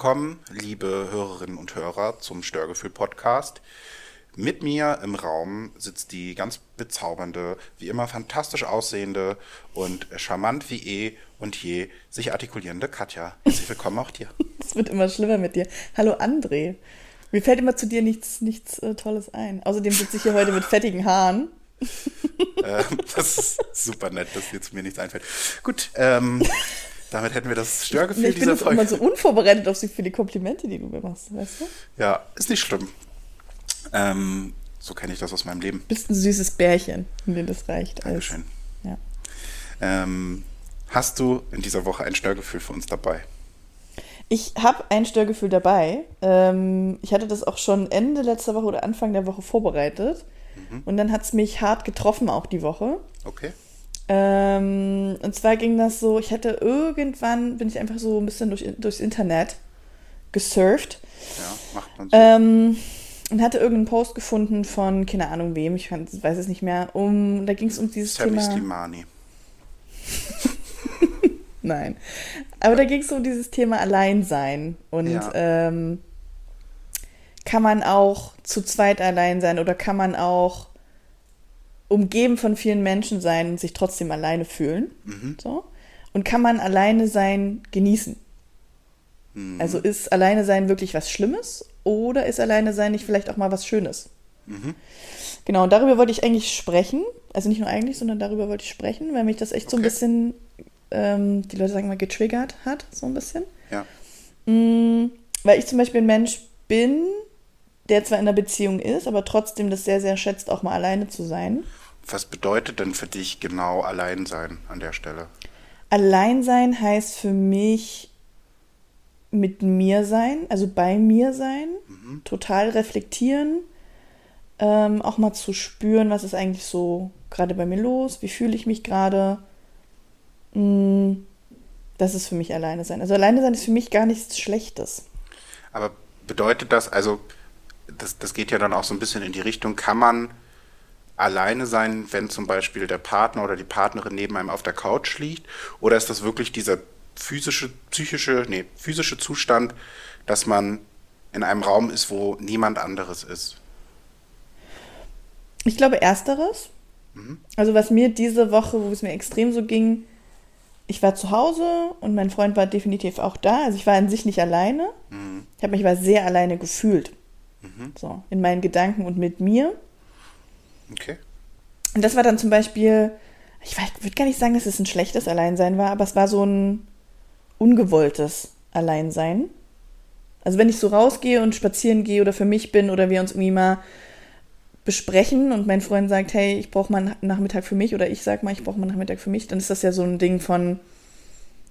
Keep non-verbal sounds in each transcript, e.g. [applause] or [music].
Willkommen, liebe Hörerinnen und Hörer, zum Störgefühl-Podcast. Mit mir im Raum sitzt die ganz bezaubernde, wie immer fantastisch aussehende und charmant wie eh und je sich artikulierende Katja. Herzlich willkommen auch dir. [laughs] Es wird immer schlimmer mit dir. Hallo André. Mir fällt immer zu dir nichts, nichts äh, Tolles ein. Außerdem sitze ich hier heute mit fettigen Haaren. [laughs] äh, das ist super nett, dass jetzt mir nichts einfällt. Gut, ähm, [laughs] damit hätten wir das Störgefühl ich dieser bin Folge. Ich bin immer so unvorbereitet auf sie für die Komplimente, die du mir machst, weißt du? Ja, ist nicht schlimm. Ähm, so kenne ich das aus meinem Leben. Bist ein süßes Bärchen, wenn das reicht. Dankeschön. ja. Ähm, hast du in dieser Woche ein Störgefühl für uns dabei? Ich habe ein Störgefühl dabei. Ähm, ich hatte das auch schon Ende letzter Woche oder Anfang der Woche vorbereitet. Mhm. Und dann hat es mich hart getroffen, auch die Woche. Okay. Ähm, und zwar ging das so, ich hatte irgendwann, bin ich einfach so ein bisschen durch, durchs Internet gesurft. Ja, macht man so. Ähm, und hatte irgendeinen Post gefunden von, keine Ahnung wem, ich weiß es nicht mehr, um, da ging es um dieses Sammy Thema. Slimani. [laughs] Nein. Aber da ging es um dieses Thema Alleinsein. Und ja. ähm, kann man auch zu zweit allein sein oder kann man auch umgeben von vielen Menschen sein und sich trotzdem alleine fühlen. Mhm. So. Und kann man alleine sein genießen? Mhm. Also ist alleine sein wirklich was Schlimmes oder ist alleine sein nicht vielleicht auch mal was Schönes? Mhm. Genau, und darüber wollte ich eigentlich sprechen. Also nicht nur eigentlich, sondern darüber wollte ich sprechen, weil mich das echt okay. so ein bisschen, ähm, die Leute sagen mal, getriggert hat, so ein bisschen. Ja. Mhm, weil ich zum Beispiel ein Mensch bin, der zwar in einer Beziehung ist, aber trotzdem das sehr, sehr schätzt, auch mal alleine zu sein. Was bedeutet denn für dich genau Alleinsein an der Stelle? Alleinsein heißt für mich mit mir sein, also bei mir sein, mhm. total reflektieren, ähm, auch mal zu spüren, was ist eigentlich so gerade bei mir los, wie fühle ich mich gerade. Mm, das ist für mich alleine sein. Also alleine sein ist für mich gar nichts Schlechtes. Aber bedeutet das, also das, das geht ja dann auch so ein bisschen in die Richtung, kann man alleine sein, wenn zum Beispiel der Partner oder die Partnerin neben einem auf der Couch liegt? Oder ist das wirklich dieser physische, psychische, nee, physische Zustand, dass man in einem Raum ist, wo niemand anderes ist? Ich glaube, ersteres. Mhm. Also, was mir diese Woche, wo es mir extrem so ging, ich war zu Hause und mein Freund war definitiv auch da. Also, ich war an sich nicht alleine. Mhm. Ich habe mich aber sehr alleine gefühlt. Mhm. So, in meinen Gedanken und mit mir. Okay. Und das war dann zum Beispiel, ich würde gar nicht sagen, dass es ein schlechtes Alleinsein war, aber es war so ein ungewolltes Alleinsein. Also wenn ich so rausgehe und spazieren gehe oder für mich bin oder wir uns irgendwie mal besprechen und mein Freund sagt, hey, ich brauche mal einen Nachmittag für mich oder ich sag mal, ich brauche mal einen Nachmittag für mich, dann ist das ja so ein Ding von,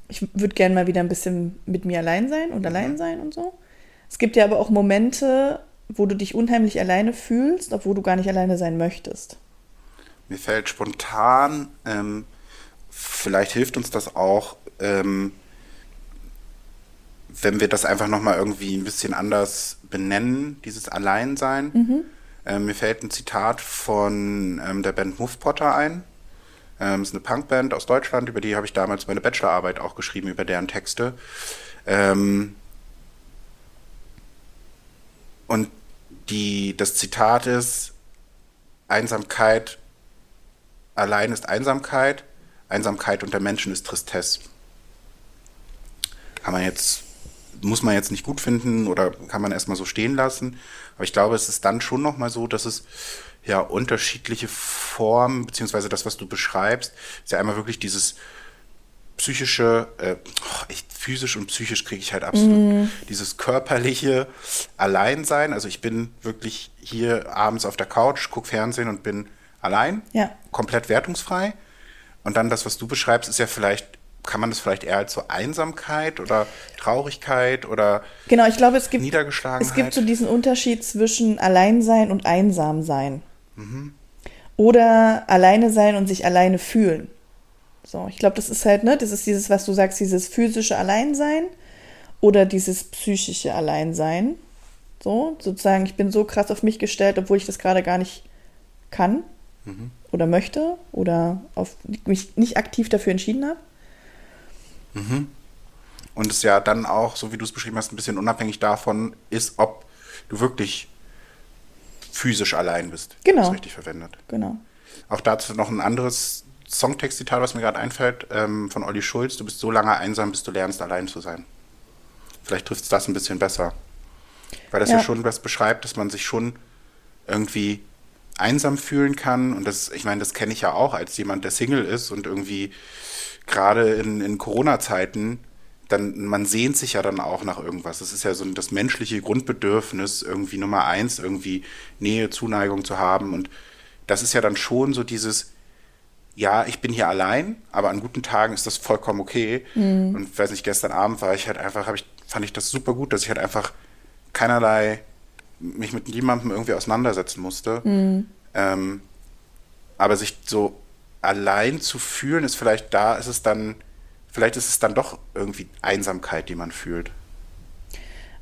ich würde gerne mal wieder ein bisschen mit mir allein sein und mhm. allein sein und so. Es gibt ja aber auch Momente, wo du dich unheimlich alleine fühlst, obwohl du gar nicht alleine sein möchtest? Mir fällt spontan, ähm, vielleicht hilft uns das auch, ähm, wenn wir das einfach nochmal irgendwie ein bisschen anders benennen, dieses Alleinsein. Mhm. Ähm, mir fällt ein Zitat von ähm, der Band Muff Potter ein. Ähm, ist eine Punkband aus Deutschland, über die habe ich damals meine Bachelorarbeit auch geschrieben, über deren Texte. Ähm, und die, das Zitat ist, Einsamkeit allein ist Einsamkeit, Einsamkeit unter Menschen ist Tristesse. Kann man jetzt, muss man jetzt nicht gut finden oder kann man erstmal so stehen lassen. Aber ich glaube, es ist dann schon nochmal so, dass es ja unterschiedliche Formen, beziehungsweise das, was du beschreibst, ist ja einmal wirklich dieses psychische, äh, oh, ich, physisch und psychisch kriege ich halt absolut mm. dieses körperliche Alleinsein. Also ich bin wirklich hier abends auf der Couch, gucke Fernsehen und bin allein, ja. komplett wertungsfrei. Und dann das, was du beschreibst, ist ja vielleicht, kann man das vielleicht eher als so Einsamkeit oder Traurigkeit oder genau, ich glaube, es gibt, Niedergeschlagenheit. Es gibt so diesen Unterschied zwischen Alleinsein und Einsamsein. Mhm. Oder alleine sein und sich alleine fühlen. So, ich glaube, das ist halt, ne, das ist dieses, was du sagst, dieses physische Alleinsein oder dieses psychische Alleinsein. So, sozusagen, ich bin so krass auf mich gestellt, obwohl ich das gerade gar nicht kann mhm. oder möchte oder auf, mich nicht aktiv dafür entschieden habe. Mhm. Und es ja dann auch, so wie du es beschrieben hast, ein bisschen unabhängig davon ist, ob du wirklich physisch allein bist. Genau. Das richtig verwendet. Genau. Auch dazu noch ein anderes Songtext-Zitat, was mir gerade einfällt, ähm, von Olli Schulz. Du bist so lange einsam, bis du lernst, allein zu sein. Vielleicht trifft es das ein bisschen besser. Weil das ja. ja schon was beschreibt, dass man sich schon irgendwie einsam fühlen kann. Und das, ich meine, das kenne ich ja auch als jemand, der Single ist und irgendwie gerade in, in Corona-Zeiten, dann, man sehnt sich ja dann auch nach irgendwas. Das ist ja so das menschliche Grundbedürfnis, irgendwie Nummer eins, irgendwie Nähe, Zuneigung zu haben. Und das ist ja dann schon so dieses, ja, ich bin hier allein, aber an guten Tagen ist das vollkommen okay. Mhm. Und weiß nicht, gestern Abend war ich halt einfach, habe ich, fand ich das super gut, dass ich halt einfach keinerlei mich mit niemandem irgendwie auseinandersetzen musste. Mhm. Ähm, aber sich so allein zu fühlen, ist vielleicht da, ist es dann, vielleicht ist es dann doch irgendwie Einsamkeit, die man fühlt.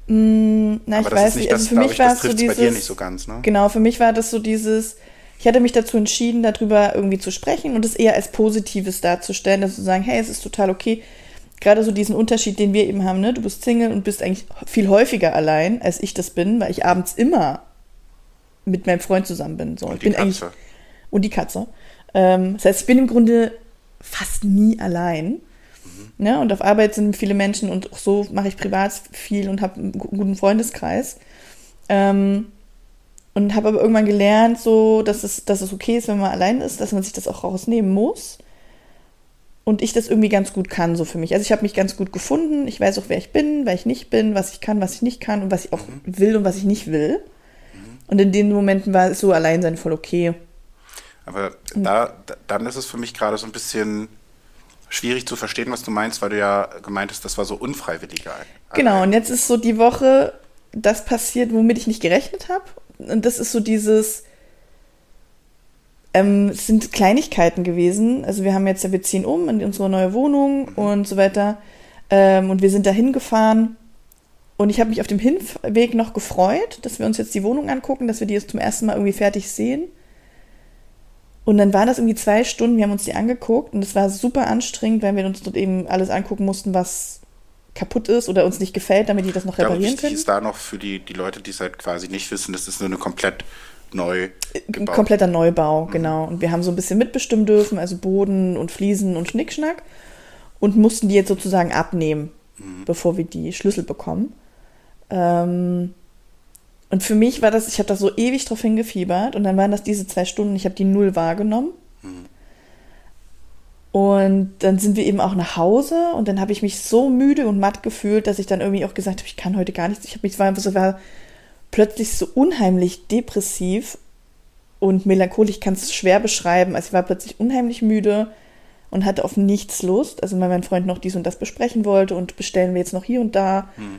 Mm, na, aber ich weiß nicht, also für mich war es so dieses, bei dir nicht so ganz, ne? Genau, für mich war das so dieses, ich hatte mich dazu entschieden, darüber irgendwie zu sprechen und es eher als Positives darzustellen, dass zu sagen, hey, es ist total okay. Gerade so diesen Unterschied, den wir eben haben, ne? Du bist Single und bist eigentlich viel häufiger allein, als ich das bin, weil ich abends immer mit meinem Freund zusammen bin. So. Und ich bin Katze. eigentlich und die Katze. Ähm, das heißt, ich bin im Grunde fast nie allein. Mhm. Ne? Und auf Arbeit sind viele Menschen und auch so mache ich privat viel und habe einen guten Freundeskreis. Ähm, und habe aber irgendwann gelernt, so, dass es, dass es okay ist, wenn man allein ist, dass man sich das auch rausnehmen muss. Und ich das irgendwie ganz gut kann, so für mich. Also ich habe mich ganz gut gefunden. Ich weiß auch, wer ich bin, wer ich nicht bin, was ich kann, was ich nicht kann und was ich auch mhm. will und was ich nicht will. Mhm. Und in den Momenten war es so allein sein voll okay. Aber da, dann ist es für mich gerade so ein bisschen schwierig zu verstehen, was du meinst, weil du ja gemeint hast, das war so unfreiwillig. Genau, und jetzt ist so die Woche das passiert, womit ich nicht gerechnet habe und das ist so dieses, ähm, es sind Kleinigkeiten gewesen. Also wir haben jetzt, wir ziehen um in unsere neue Wohnung und so weiter. Ähm, und wir sind da hingefahren. Und ich habe mich auf dem Hinweg noch gefreut, dass wir uns jetzt die Wohnung angucken, dass wir die jetzt zum ersten Mal irgendwie fertig sehen. Und dann waren das irgendwie zwei Stunden, wir haben uns die angeguckt und es war super anstrengend, weil wir uns dort eben alles angucken mussten, was kaputt ist oder uns nicht gefällt, damit die das noch reparieren können. ist da noch für die, die Leute, die es halt quasi nicht wissen, das ist nur eine komplett neu gebaut. Kompletter Neubau, mhm. genau. Und wir haben so ein bisschen mitbestimmen dürfen, also Boden und Fliesen und Schnickschnack und mussten die jetzt sozusagen abnehmen, mhm. bevor wir die Schlüssel bekommen. Ähm, und für mich war das, ich habe da so ewig drauf hingefiebert und dann waren das diese zwei Stunden, ich habe die null wahrgenommen. Mhm. Und dann sind wir eben auch nach Hause und dann habe ich mich so müde und matt gefühlt, dass ich dann irgendwie auch gesagt habe, ich kann heute gar nichts. Ich habe mich, war, so, war plötzlich so unheimlich depressiv und melancholisch. Ich kann es schwer beschreiben. Also ich war plötzlich unheimlich müde und hatte auf nichts Lust. Also weil mein Freund noch dies und das besprechen wollte und bestellen wir jetzt noch hier und da. Hm.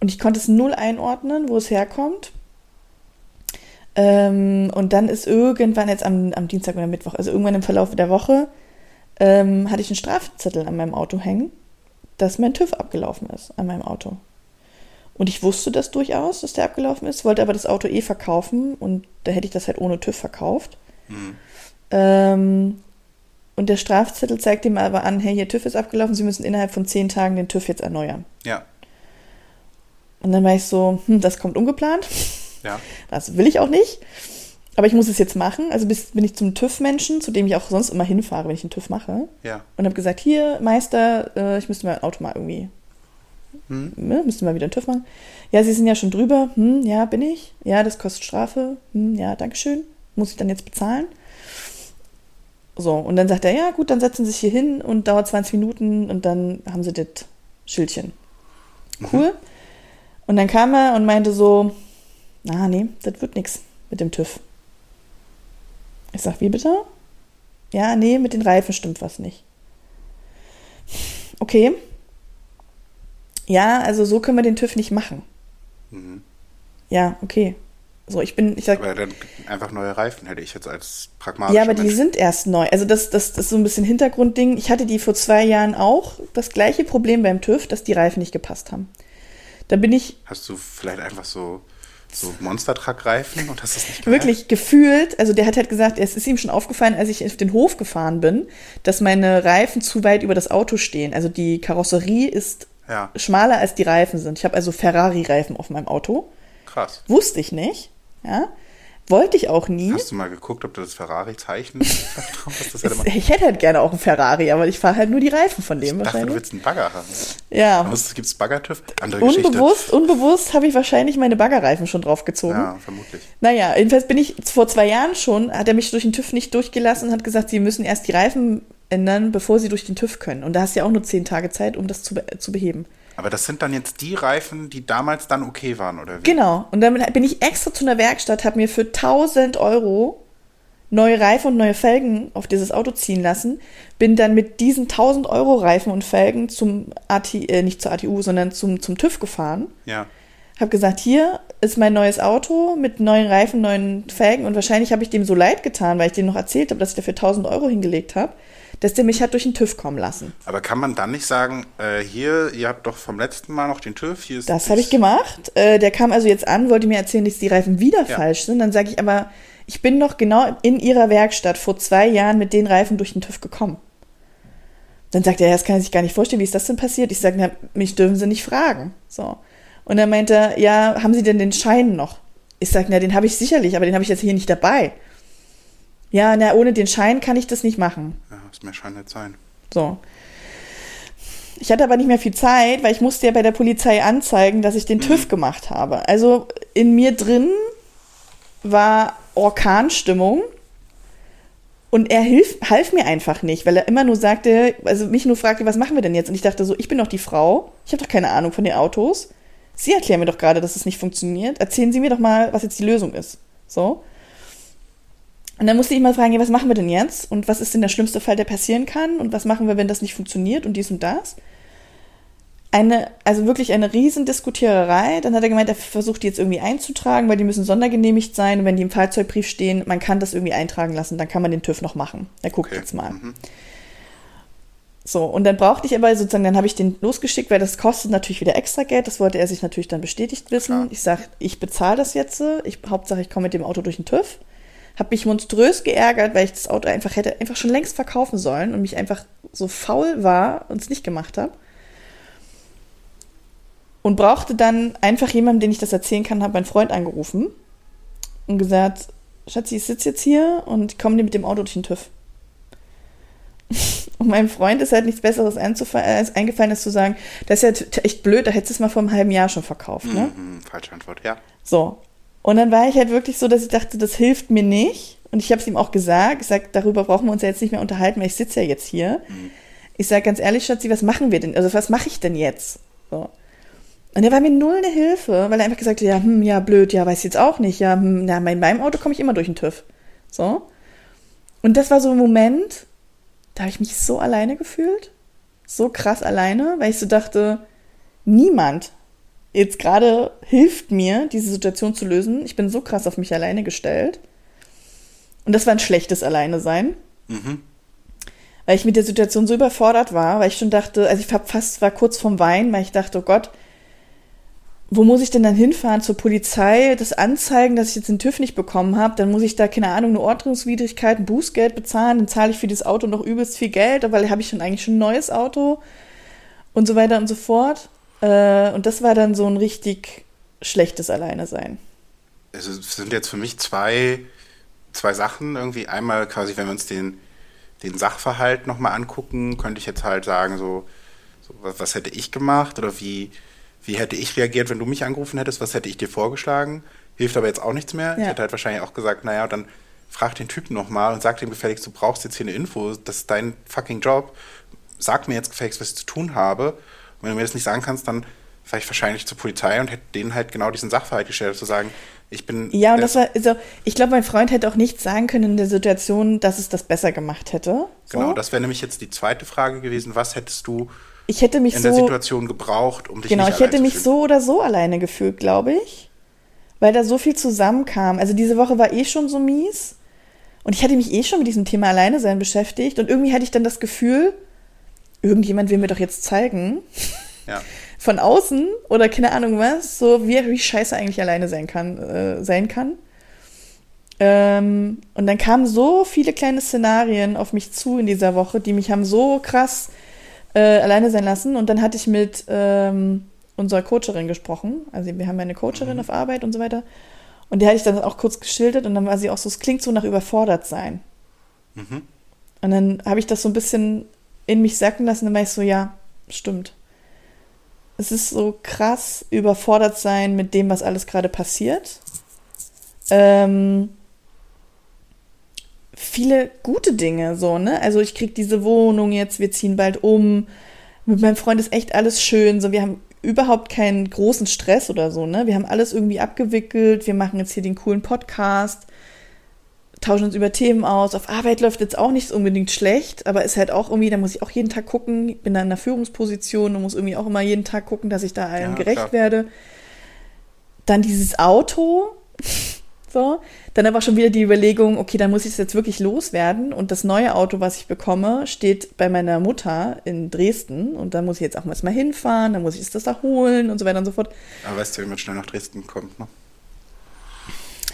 Und ich konnte es null einordnen, wo es herkommt. Ähm, und dann ist irgendwann jetzt am, am Dienstag oder Mittwoch, also irgendwann im Verlauf der Woche, ähm, hatte ich einen Strafzettel an meinem Auto hängen, dass mein TÜV abgelaufen ist an meinem Auto. Und ich wusste das durchaus, dass der abgelaufen ist, wollte aber das Auto eh verkaufen und da hätte ich das halt ohne TÜV verkauft. Mhm. Ähm, und der Strafzettel zeigt ihm aber an, hey, Ihr TÜV ist abgelaufen, Sie müssen innerhalb von zehn Tagen den TÜV jetzt erneuern. Ja. Und dann war ich so, hm, das kommt ungeplant. Ja. Das will ich auch nicht. Aber ich muss es jetzt machen. Also bis, bin ich zum TÜV-Menschen, zu dem ich auch sonst immer hinfahre, wenn ich einen TÜV mache. Ja. Und habe gesagt, hier, Meister, äh, ich müsste mein Auto mal irgendwie, hm. ne, müsste mal wieder einen TÜV machen. Ja, Sie sind ja schon drüber. Hm, ja, bin ich. Ja, das kostet Strafe. Hm, ja, Dankeschön. Muss ich dann jetzt bezahlen? So, und dann sagt er, ja gut, dann setzen Sie sich hier hin und dauert 20 Minuten und dann haben Sie das Schildchen. Mhm. Cool. Mhm. Und dann kam er und meinte so, na nee, das wird nichts mit dem TÜV. Ich sag, wie bitte? Ja, nee, mit den Reifen stimmt was nicht. Okay. Ja, also so können wir den TÜV nicht machen. Mhm. Ja, okay. So, ich bin, ich sag. Aber dann einfach neue Reifen hätte ich jetzt als pragmatisch. Ja, aber Mensch. die sind erst neu. Also das, das, das ist so ein bisschen Hintergrundding. Ich hatte die vor zwei Jahren auch das gleiche Problem beim TÜV, dass die Reifen nicht gepasst haben. Da bin ich. Hast du vielleicht einfach so so Monstertruck-Reifen und hast das nicht gemerkt? Wirklich gefühlt, also der hat halt gesagt, es ist ihm schon aufgefallen, als ich auf den Hof gefahren bin, dass meine Reifen zu weit über das Auto stehen. Also die Karosserie ist ja. schmaler als die Reifen sind. Ich habe also Ferrari-Reifen auf meinem Auto. Krass. Wusste ich nicht. Ja. Wollte ich auch nie. Hast du mal geguckt, ob du das Ferrari-Zeichen [laughs] drauf hast? ich hätte halt gerne auch einen Ferrari, aber ich fahre halt nur die Reifen von dem ich dachte, du willst einen Bagger haben. Ja. Gibt es Bagger-TÜV? Andere unbewusst, Geschichte. Unbewusst habe ich wahrscheinlich meine Baggerreifen schon draufgezogen. Ja, vermutlich. Naja, jedenfalls bin ich vor zwei Jahren schon, hat er mich durch den TÜV nicht durchgelassen und hat gesagt, sie müssen erst die Reifen ändern, bevor sie durch den TÜV können. Und da hast du ja auch nur zehn Tage Zeit, um das zu, be zu beheben. Aber das sind dann jetzt die Reifen, die damals dann okay waren, oder wie? Genau. Und dann bin ich extra zu einer Werkstatt, habe mir für 1000 Euro neue Reifen und neue Felgen auf dieses Auto ziehen lassen. Bin dann mit diesen 1000 Euro Reifen und Felgen zum AT, äh, nicht zur ATU, sondern zum, zum TÜV gefahren. Ja. Hab gesagt, hier ist mein neues Auto mit neuen Reifen, neuen Felgen. Und wahrscheinlich habe ich dem so leid getan, weil ich dem noch erzählt habe, dass ich dafür 1000 Euro hingelegt habe dass der mich hat durch den TÜV kommen lassen. Aber kann man dann nicht sagen, äh, hier, ihr habt doch vom letzten Mal noch den TÜV, hier ist Das habe ich gemacht. Äh, der kam also jetzt an, wollte mir erzählen, dass die Reifen wieder ja. falsch sind. Dann sage ich aber, ich bin noch genau in ihrer Werkstatt vor zwei Jahren mit den Reifen durch den TÜV gekommen. Dann sagt er, ja, das kann er sich gar nicht vorstellen, wie ist das denn passiert? Ich sage, mich dürfen Sie nicht fragen. So. Und dann meint er, ja, haben Sie denn den Schein noch? Ich sage, na, den habe ich sicherlich, aber den habe ich jetzt hier nicht dabei. Ja, na, ohne den Schein kann ich das nicht machen. Ja, das mehr Schein nicht sein. So. Ich hatte aber nicht mehr viel Zeit, weil ich musste ja bei der Polizei anzeigen, dass ich den mhm. TÜV gemacht habe. Also in mir drin war Orkanstimmung und er hilf, half mir einfach nicht, weil er immer nur sagte, also mich nur fragte, was machen wir denn jetzt? Und ich dachte so, ich bin doch die Frau, ich habe doch keine Ahnung von den Autos. Sie erklären mir doch gerade, dass es nicht funktioniert. Erzählen Sie mir doch mal, was jetzt die Lösung ist. So. Und dann musste ich mal fragen, ja, was machen wir denn jetzt? Und was ist denn der schlimmste Fall, der passieren kann? Und was machen wir, wenn das nicht funktioniert und dies und das? Eine, also wirklich eine riesen Diskutiererei. Dann hat er gemeint, er versucht die jetzt irgendwie einzutragen, weil die müssen sondergenehmigt sein. Und wenn die im Fahrzeugbrief stehen, man kann das irgendwie eintragen lassen, dann kann man den TÜV noch machen. Er guckt okay. jetzt mal. Mhm. So, und dann brauchte ich aber sozusagen, dann habe ich den losgeschickt, weil das kostet natürlich wieder extra Geld. Das wollte er sich natürlich dann bestätigt wissen. Klar. Ich sage, ich bezahle das jetzt. Ich, Hauptsache, ich komme mit dem Auto durch den TÜV habe mich monströs geärgert, weil ich das Auto einfach hätte einfach schon längst verkaufen sollen und mich einfach so faul war und es nicht gemacht habe. Und brauchte dann einfach jemanden, den ich das erzählen kann, habe meinen Freund angerufen und gesagt, Schatzi, ich sitze jetzt hier und komme dir mit dem Auto durch den TÜV. [laughs] Und meinem Freund ist halt nichts Besseres eingefallen, als zu sagen, das ist ja echt blöd, da hättest du es mal vor einem halben Jahr schon verkauft, ne? Mhm, falsche Antwort, ja. So. Und dann war ich halt wirklich so, dass ich dachte, das hilft mir nicht. Und ich habe es ihm auch gesagt. Ich sage, darüber brauchen wir uns ja jetzt nicht mehr unterhalten, weil ich sitze ja jetzt hier. Mhm. Ich sage ganz ehrlich, Schatzi, was machen wir denn? Also was mache ich denn jetzt? So. Und er war mir null eine Hilfe, weil er einfach gesagt hat, ja, hm, ja, blöd, ja, weiß ich jetzt auch nicht. Ja, hm, na, in meinem Auto komme ich immer durch den TÜV. So. Und das war so ein Moment, da habe ich mich so alleine gefühlt. So krass alleine, weil ich so dachte, niemand jetzt gerade hilft mir, diese Situation zu lösen. Ich bin so krass auf mich alleine gestellt. Und das war ein schlechtes Alleine sein. Mhm. Weil ich mit der Situation so überfordert war, weil ich schon dachte, also ich war fast war kurz vorm Wein, weil ich dachte, oh Gott, wo muss ich denn dann hinfahren zur Polizei, das anzeigen, dass ich jetzt den TÜV nicht bekommen habe, dann muss ich da, keine Ahnung, eine Ordnungswidrigkeit, ein Bußgeld bezahlen, dann zahle ich für das Auto noch übelst viel Geld, weil habe ich schon eigentlich schon ein neues Auto und so weiter und so fort. Äh, und das war dann so ein richtig schlechtes Alleine sein. Es sind jetzt für mich zwei, zwei Sachen irgendwie. Einmal quasi, wenn wir uns den, den Sachverhalt nochmal angucken, könnte ich jetzt halt sagen, so, so, was hätte ich gemacht oder wie, wie hätte ich reagiert, wenn du mich angerufen hättest, was hätte ich dir vorgeschlagen? Hilft aber jetzt auch nichts mehr. Ja. Ich hätte halt wahrscheinlich auch gesagt, naja, dann frag den Typen nochmal und sag dem gefälligst, du brauchst jetzt hier eine Info, das ist dein fucking Job. Sag mir jetzt gefälligst, was ich zu tun habe wenn du mir das nicht sagen kannst, dann fahre ich wahrscheinlich zur Polizei und hätte denen halt genau diesen Sachverhalt gestellt, zu sagen, ich bin. Ja, und das war, also, ich glaube, mein Freund hätte auch nichts sagen können in der Situation, dass es das besser gemacht hätte. So. Genau, das wäre nämlich jetzt die zweite Frage gewesen. Was hättest du ich hätte mich in so, der Situation gebraucht, um dich Genau, ich hätte mich so oder so alleine gefühlt, glaube ich. Weil da so viel zusammenkam. Also diese Woche war eh schon so mies. Und ich hatte mich eh schon mit diesem Thema Alleine sein beschäftigt. Und irgendwie hatte ich dann das Gefühl, irgendjemand will mir doch jetzt zeigen, ja. von außen oder keine Ahnung was, so wie, wie scheiße eigentlich alleine sein kann, äh, sein kann. Ähm, und dann kamen so viele kleine Szenarien auf mich zu in dieser Woche, die mich haben so krass äh, alleine sein lassen. Und dann hatte ich mit ähm, unserer Coacherin gesprochen. Also wir haben ja eine Coacherin mhm. auf Arbeit und so weiter. Und die hatte ich dann auch kurz geschildert und dann war sie auch so, es klingt so nach überfordert sein. Mhm. Und dann habe ich das so ein bisschen in mich sacken lassen, dann war ich so, ja, stimmt. Es ist so krass überfordert sein mit dem, was alles gerade passiert. Ähm, viele gute Dinge, so, ne? Also ich krieg diese Wohnung jetzt, wir ziehen bald um. Mit meinem Freund ist echt alles schön. So, wir haben überhaupt keinen großen Stress oder so, ne? Wir haben alles irgendwie abgewickelt. Wir machen jetzt hier den coolen Podcast, tauschen uns über Themen aus. Auf Arbeit läuft jetzt auch nicht unbedingt schlecht, aber ist halt auch irgendwie, da muss ich auch jeden Tag gucken. Ich bin da in einer Führungsposition und muss irgendwie auch immer jeden Tag gucken, dass ich da allen ja, gerecht klar. werde. Dann dieses Auto. [laughs] So. Dann aber schon wieder die Überlegung, okay, dann muss ich es jetzt wirklich loswerden. Und das neue Auto, was ich bekomme, steht bei meiner Mutter in Dresden. Und da muss ich jetzt auch mal hinfahren, dann muss ich es das da holen und so weiter und so fort. Aber weißt du, wie man schnell nach Dresden kommt, ne?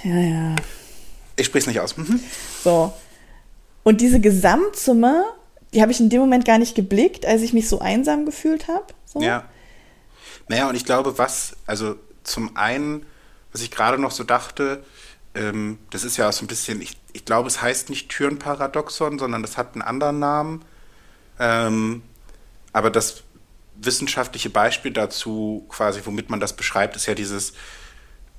Ja, ja. Ich spreche es nicht aus. Mhm. So. Und diese Gesamtsumme, die habe ich in dem Moment gar nicht geblickt, als ich mich so einsam gefühlt habe. So. Ja. Naja, und ich glaube, was, also zum einen, was ich gerade noch so dachte, ähm, das ist ja so ein bisschen, ich, ich glaube, es heißt nicht Türenparadoxon, sondern das hat einen anderen Namen. Ähm, aber das wissenschaftliche Beispiel dazu, quasi, womit man das beschreibt, ist ja dieses,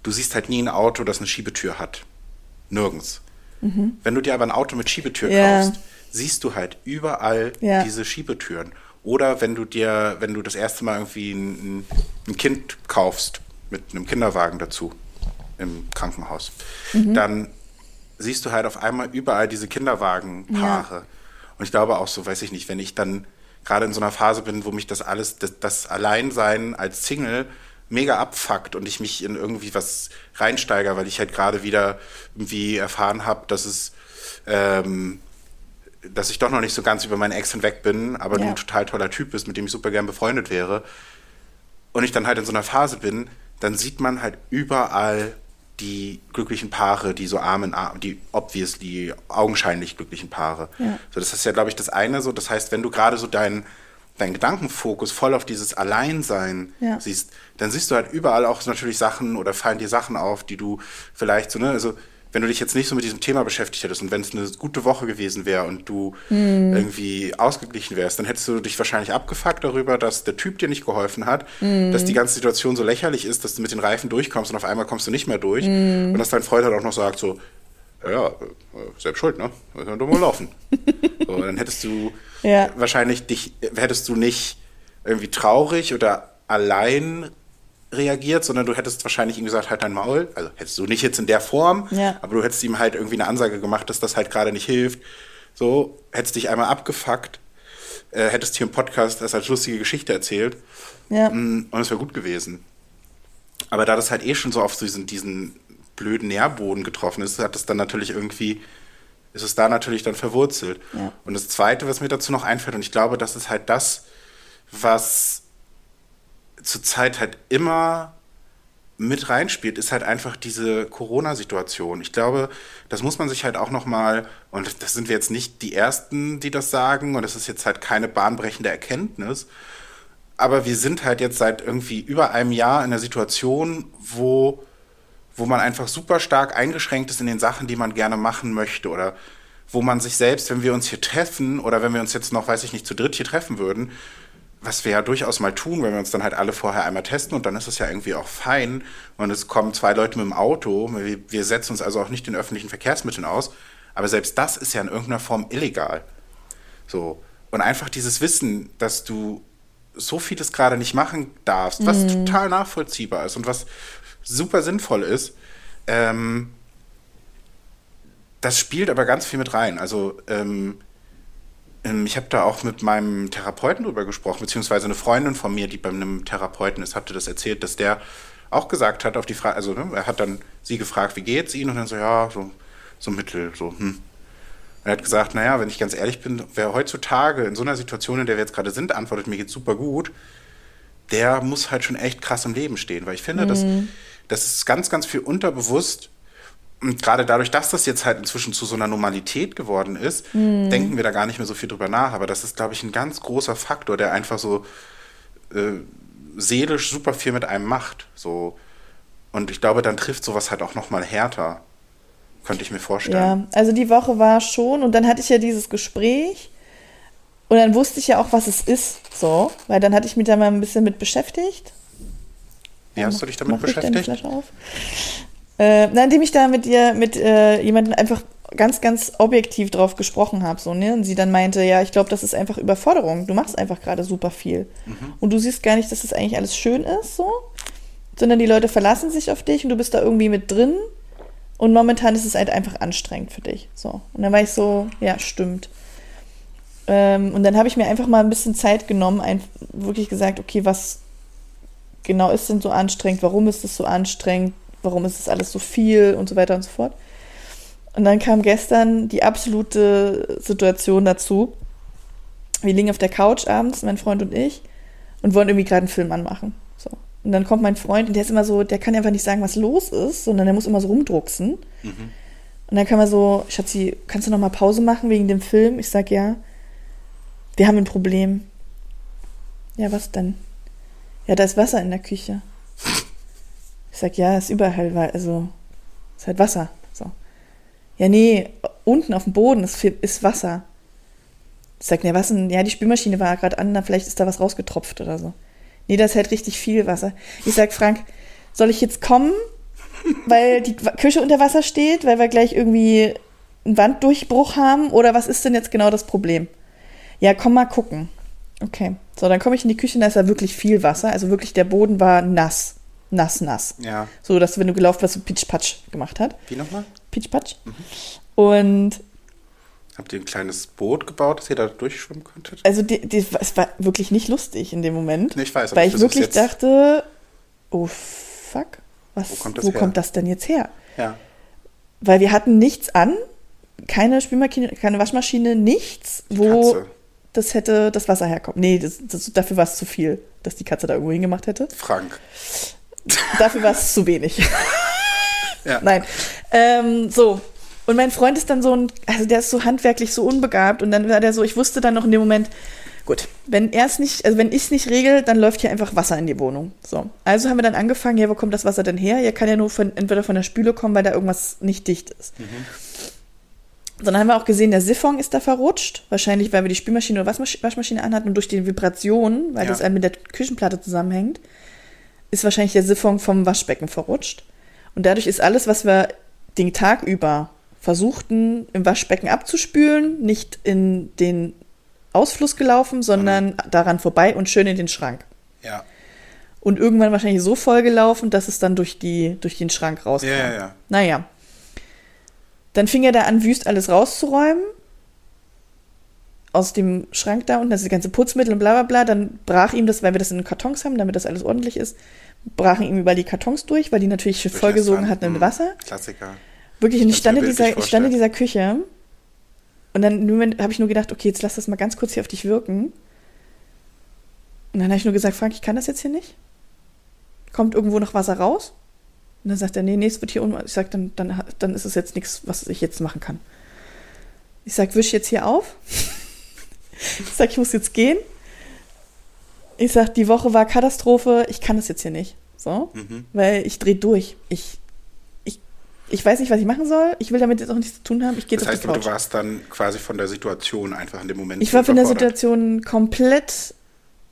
du siehst halt nie ein Auto, das eine Schiebetür hat. Nirgends. Mhm. Wenn du dir aber ein Auto mit Schiebetür yeah. kaufst, siehst du halt überall ja. diese Schiebetüren. Oder wenn du dir, wenn du das erste Mal irgendwie ein, ein Kind kaufst mit einem Kinderwagen dazu, im Krankenhaus. Mhm. Dann siehst du halt auf einmal überall diese Kinderwagenpaare. Ja. Und ich glaube auch so, weiß ich nicht, wenn ich dann gerade in so einer Phase bin, wo mich das alles, das, das Alleinsein als Single mega abfuckt und ich mich in irgendwie was reinsteige, weil ich halt gerade wieder irgendwie erfahren habe, dass es ähm, dass ich doch noch nicht so ganz über meinen Ex hinweg bin, aber ja. du ein total toller Typ bist, mit dem ich super gern befreundet wäre. Und ich dann halt in so einer Phase bin, dann sieht man halt überall die glücklichen Paare, die so arm in arm, die obviously augenscheinlich glücklichen Paare. Ja. So, das ist ja, glaube ich, das eine so. Das heißt, wenn du gerade so deinen dein Gedankenfokus voll auf dieses Alleinsein ja. siehst, dann siehst du halt überall auch natürlich Sachen oder fallen dir Sachen auf, die du vielleicht so, ne, also wenn du dich jetzt nicht so mit diesem Thema beschäftigt hättest und wenn es eine gute Woche gewesen wäre und du mm. irgendwie ausgeglichen wärst, dann hättest du dich wahrscheinlich abgefuckt darüber, dass der Typ dir nicht geholfen hat, mm. dass die ganze Situation so lächerlich ist, dass du mit den Reifen durchkommst und auf einmal kommst du nicht mehr durch mm. und dass dein Freund halt auch noch sagt so, ja, äh, selbst schuld, ne? Wir können doch mal laufen. [laughs] so, dann hättest du ja. wahrscheinlich dich, hättest du nicht irgendwie traurig oder allein reagiert, sondern du hättest wahrscheinlich ihm gesagt, halt dein Maul. Also hättest du nicht jetzt in der Form, ja. aber du hättest ihm halt irgendwie eine Ansage gemacht, dass das halt gerade nicht hilft. So, hättest dich einmal abgefuckt, äh, hättest hier im Podcast das als lustige Geschichte erzählt. Ja. Mm, und es wäre gut gewesen. Aber da das halt eh schon so auf diesen, diesen blöden Nährboden getroffen ist, hat es dann natürlich irgendwie, ist es da natürlich dann verwurzelt. Ja. Und das Zweite, was mir dazu noch einfällt, und ich glaube, das ist halt das, was zurzeit halt immer mit reinspielt, ist halt einfach diese Corona-Situation. Ich glaube, das muss man sich halt auch noch mal und das sind wir jetzt nicht die ersten, die das sagen und das ist jetzt halt keine bahnbrechende Erkenntnis, aber wir sind halt jetzt seit irgendwie über einem Jahr in einer Situation, wo wo man einfach super stark eingeschränkt ist in den Sachen, die man gerne machen möchte oder wo man sich selbst, wenn wir uns hier treffen oder wenn wir uns jetzt noch, weiß ich nicht, zu dritt hier treffen würden, was wir ja durchaus mal tun, wenn wir uns dann halt alle vorher einmal testen und dann ist es ja irgendwie auch fein und es kommen zwei Leute mit dem Auto, wir, setzen uns also auch nicht in öffentlichen Verkehrsmitteln aus, aber selbst das ist ja in irgendeiner Form illegal. So. Und einfach dieses Wissen, dass du so vieles gerade nicht machen darfst, was mhm. total nachvollziehbar ist und was super sinnvoll ist, ähm, das spielt aber ganz viel mit rein. Also ähm, ähm, ich habe da auch mit meinem Therapeuten drüber gesprochen, beziehungsweise eine Freundin von mir, die bei einem Therapeuten ist, hatte das erzählt, dass der auch gesagt hat auf die Frage, also ne, er hat dann sie gefragt, wie geht's Ihnen? Und dann so, ja, so, so mittel, so, hm. Er hat gesagt, naja, wenn ich ganz ehrlich bin, wer heutzutage in so einer Situation, in der wir jetzt gerade sind, antwortet, mir geht's super gut, der muss halt schon echt krass im Leben stehen. Weil ich finde, mhm. dass das ist ganz, ganz viel unterbewusst und gerade dadurch, dass das jetzt halt inzwischen zu so einer Normalität geworden ist, mhm. denken wir da gar nicht mehr so viel drüber nach. Aber das ist, glaube ich, ein ganz großer Faktor, der einfach so äh, seelisch super viel mit einem macht. So. Und ich glaube, dann trifft sowas halt auch noch mal härter. Könnte ich mir vorstellen. Ja, also die Woche war schon und dann hatte ich ja dieses Gespräch und dann wusste ich ja auch, was es ist, so, weil dann hatte ich mich da mal ein bisschen mit beschäftigt. Wie hast du dich damit beschäftigt? Ich auf? Äh, indem ich da mit ihr, mit äh, jemandem einfach ganz, ganz objektiv drauf gesprochen habe, so, ne? Und sie dann meinte, ja, ich glaube, das ist einfach Überforderung. Du machst einfach gerade super viel. Mhm. Und du siehst gar nicht, dass das eigentlich alles schön ist, so. Sondern die Leute verlassen sich auf dich und du bist da irgendwie mit drin. Und momentan ist es halt einfach anstrengend für dich. So. Und dann war ich so, ja, stimmt. Ähm, und dann habe ich mir einfach mal ein bisschen Zeit genommen, ein, wirklich gesagt, okay, was genau ist denn so anstrengend? Warum ist es so anstrengend? warum ist das alles so viel und so weiter und so fort. Und dann kam gestern die absolute Situation dazu. Wir liegen auf der Couch abends, mein Freund und ich, und wollen irgendwie gerade einen Film anmachen. So. Und dann kommt mein Freund und der ist immer so, der kann einfach nicht sagen, was los ist, sondern der muss immer so rumdrucksen. Mhm. Und dann kann man so, Schatzi, kannst du noch mal Pause machen wegen dem Film? Ich sag ja. Wir haben ein Problem. Ja, was denn? Ja, da ist Wasser in der Küche. Ich sag, ja, ist überall, weil, also, ist halt Wasser. So. Ja, nee, unten auf dem Boden ist, ist Wasser. Ich sag, ne, was denn? Ja, die Spülmaschine war gerade an, da vielleicht ist da was rausgetropft oder so. Nee, da ist halt richtig viel Wasser. Ich sag, Frank, soll ich jetzt kommen, weil die Küche unter Wasser steht, weil wir gleich irgendwie einen Wanddurchbruch haben? Oder was ist denn jetzt genau das Problem? Ja, komm mal gucken. Okay. So, dann komme ich in die Küche, da ist da wirklich viel Wasser. Also wirklich, der Boden war nass nass, nass. Ja. So, dass wenn du gelaufen bist, so Pitch-Patsch gemacht hat. Wie nochmal? Pitch-Patsch. Mhm. Und Habt ihr ein kleines Boot gebaut, dass ihr da durchschwimmen könntet? Also die, die, es war wirklich nicht lustig in dem Moment. Ich weiß, weil ich wirklich dachte, oh fuck, was, wo, kommt das, wo kommt das denn jetzt her? Ja. Weil wir hatten nichts an, keine Spülmaschine, keine Waschmaschine, nichts, wo Katze. Das hätte das Wasser herkommen. Nee, das, das, dafür war es zu viel, dass die Katze da irgendwo hingemacht hätte. Frank. Dafür war es zu wenig. [laughs] ja. Nein. Ähm, so. Und mein Freund ist dann so ein, also der ist so handwerklich so unbegabt und dann war der so, ich wusste dann noch in dem Moment, gut, wenn er es nicht, also wenn ich es nicht regel, dann läuft hier einfach Wasser in die Wohnung. So. Also haben wir dann angefangen, ja, wo kommt das Wasser denn her? Ja, kann ja nur von, entweder von der Spüle kommen, weil da irgendwas nicht dicht ist. Mhm. Dann haben wir auch gesehen, der Siphon ist da verrutscht. Wahrscheinlich, weil wir die Spülmaschine oder Waschmaschine anhatten und durch die Vibrationen, weil ja. das mit der Küchenplatte zusammenhängt ist wahrscheinlich der Siphon vom Waschbecken verrutscht. Und dadurch ist alles, was wir den Tag über versuchten, im Waschbecken abzuspülen, nicht in den Ausfluss gelaufen, sondern mhm. daran vorbei und schön in den Schrank. Ja. Und irgendwann wahrscheinlich so voll gelaufen, dass es dann durch, die, durch den Schrank rauskam. Ja, ja, ja. Naja. Dann fing er da an, wüst alles rauszuräumen aus dem Schrank da unten, also die ganze Putzmittel und bla bla bla, dann brach ihm das, weil wir das in Kartons haben, damit das alles ordentlich ist, brachen ihm über die Kartons durch, weil die natürlich vollgesogen hatten mit mhm. Wasser. Klassiker. Wirklich, und ich stand, in dieser, ich stand in dieser Küche und dann habe ich nur gedacht, okay, jetzt lass das mal ganz kurz hier auf dich wirken. Und dann habe ich nur gesagt, Frank, ich kann das jetzt hier nicht. Kommt irgendwo noch Wasser raus? Und dann sagt er, nee, nee, es wird hier unten. Ich sage, dann, dann, dann ist es jetzt nichts, was ich jetzt machen kann. Ich sage, wisch jetzt hier auf. [laughs] Ich sag, ich muss jetzt gehen. Ich sag, die Woche war Katastrophe, ich kann das jetzt hier nicht. So, mhm. weil ich drehe durch. Ich, ich, ich weiß nicht, was ich machen soll. Ich will damit jetzt auch nichts zu tun haben. Ich gehe das heißt, du warst dann quasi von der Situation einfach in dem Moment. Ich war von der Situation komplett.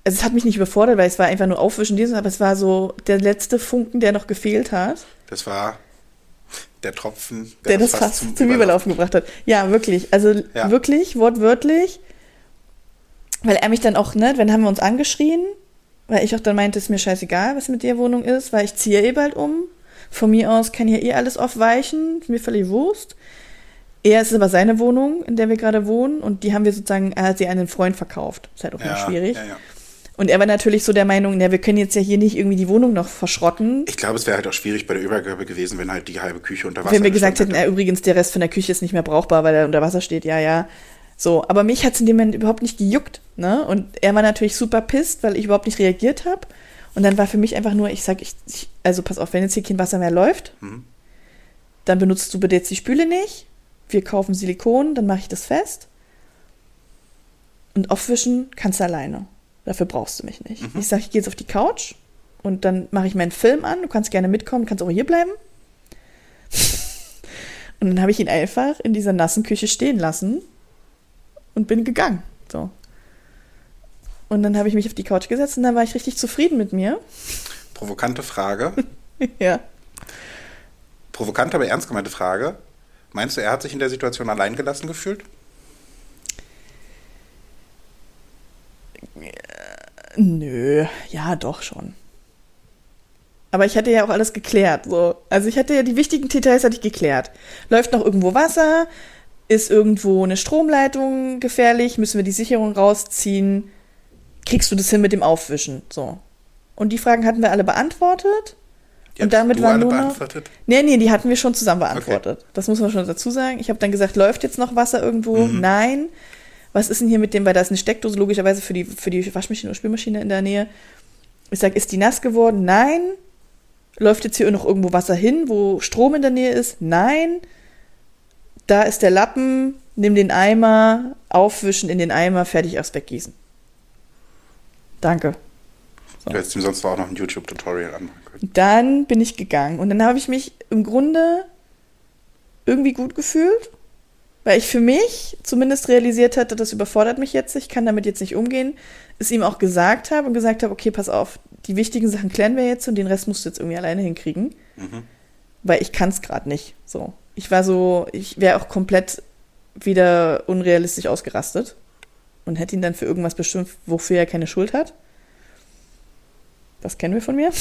Also es hat mich nicht überfordert, weil es war einfach nur aufwischen, aber es war so der letzte Funken, der noch gefehlt hat. Das war der Tropfen, der, der das fast, fast zum, zum Überlaufen gebracht hat. Ja, wirklich. Also ja. wirklich, wortwörtlich weil er mich dann auch, ne, wenn haben wir uns angeschrien, weil ich auch dann meinte, es ist mir scheißegal, was mit der Wohnung ist, weil ich ziehe eh bald um. Von mir aus kann hier eh alles aufweichen, mir völlig Wurst. Er ist aber seine Wohnung, in der wir gerade wohnen, und die haben wir sozusagen, er hat sie an einen Freund verkauft. Ist halt auch ja, immer schwierig. Ja, ja. Und er war natürlich so der Meinung, ja, wir können jetzt ja hier nicht irgendwie die Wohnung noch verschrotten. Ich glaube, es wäre halt auch schwierig bei der Übergabe gewesen, wenn halt die halbe Küche unter Wasser Wenn wir gesagt hätten, ja, übrigens, der Rest von der Küche ist nicht mehr brauchbar, weil er unter Wasser steht, ja, ja. So, aber mich hat es in dem Moment überhaupt nicht gejuckt, ne? Und er war natürlich super pisst, weil ich überhaupt nicht reagiert habe. Und dann war für mich einfach nur, ich sag, ich, ich, also pass auf, wenn jetzt hier kein Wasser mehr läuft, mhm. dann benutzt du bitte jetzt die Spüle nicht. Wir kaufen Silikon, dann mache ich das fest. Und aufwischen kannst du alleine. Dafür brauchst du mich nicht. Mhm. Ich sage, ich gehe jetzt auf die Couch und dann mache ich meinen Film an. Du kannst gerne mitkommen, kannst auch hier bleiben. und dann habe ich ihn einfach in dieser nassen Küche stehen lassen und bin gegangen. So. Und dann habe ich mich auf die Couch gesetzt und dann war ich richtig zufrieden mit mir. Provokante Frage. [laughs] ja. Provokante, aber ernst gemeinte Frage. Meinst du, er hat sich in der Situation alleingelassen gefühlt? Nö, ja, doch schon. Aber ich hatte ja auch alles geklärt. So. Also ich hatte ja die wichtigen Details hatte ich geklärt. Läuft noch irgendwo Wasser? Ist irgendwo eine Stromleitung gefährlich? Müssen wir die Sicherung rausziehen? Kriegst du das hin mit dem Aufwischen? So. Und die Fragen hatten wir alle beantwortet. Die und damit war nur noch. Nee, nee, die hatten wir schon zusammen beantwortet. Okay. Das muss man schon dazu sagen. Ich habe dann gesagt, läuft jetzt noch Wasser irgendwo? Mhm. Nein. Was ist denn hier mit dem, weil da ist eine Steckdose logischerweise für die, für die Waschmaschine oder Spülmaschine in der Nähe. Ich sage, ist die nass geworden? Nein. Läuft jetzt hier noch irgendwo Wasser hin, wo Strom in der Nähe ist? Nein. Da ist der Lappen, nimm den Eimer, aufwischen in den Eimer, fertig aufs weggießen. Danke. So. Du hättest ihm sonst auch noch ein YouTube-Tutorial anmachen können. Dann bin ich gegangen und dann habe ich mich im Grunde irgendwie gut gefühlt, weil ich für mich zumindest realisiert hatte, das überfordert mich jetzt, ich kann damit jetzt nicht umgehen, es ihm auch gesagt habe und gesagt habe, okay, pass auf, die wichtigen Sachen klären wir jetzt und den Rest musst du jetzt irgendwie alleine hinkriegen, mhm. weil ich kann es gerade nicht. So, ich war so, ich wäre auch komplett wieder unrealistisch ausgerastet und hätte ihn dann für irgendwas bestimmt, wofür er keine Schuld hat. Das kennen wir von mir.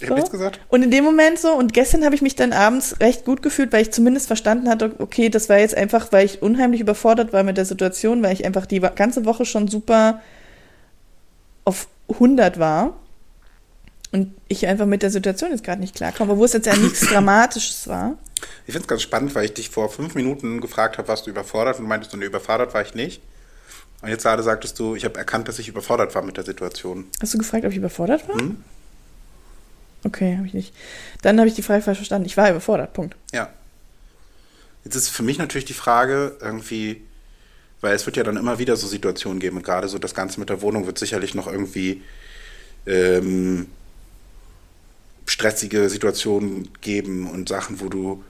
Ich so. nichts gesagt. Und in dem Moment so, und gestern habe ich mich dann abends recht gut gefühlt, weil ich zumindest verstanden hatte, okay, das war jetzt einfach, weil ich unheimlich überfordert war mit der Situation, weil ich einfach die ganze Woche schon super auf 100 war und ich einfach mit der Situation jetzt gerade nicht klarkomme, wo es jetzt ja nichts [clears throat] Dramatisches war. Ich finde es ganz spannend, weil ich dich vor fünf Minuten gefragt habe, was du überfordert und meintest du, ne, überfordert war ich nicht. Und jetzt gerade sagtest du, ich habe erkannt, dass ich überfordert war mit der Situation. Hast du gefragt, ob ich überfordert war? Hm? Okay, habe ich nicht. Dann habe ich die Frage falsch verstanden. Ich war überfordert, Punkt. Ja. Jetzt ist für mich natürlich die Frage, irgendwie, weil es wird ja dann immer wieder so Situationen geben und gerade so das Ganze mit der Wohnung wird sicherlich noch irgendwie ähm, stressige Situationen geben und Sachen, wo du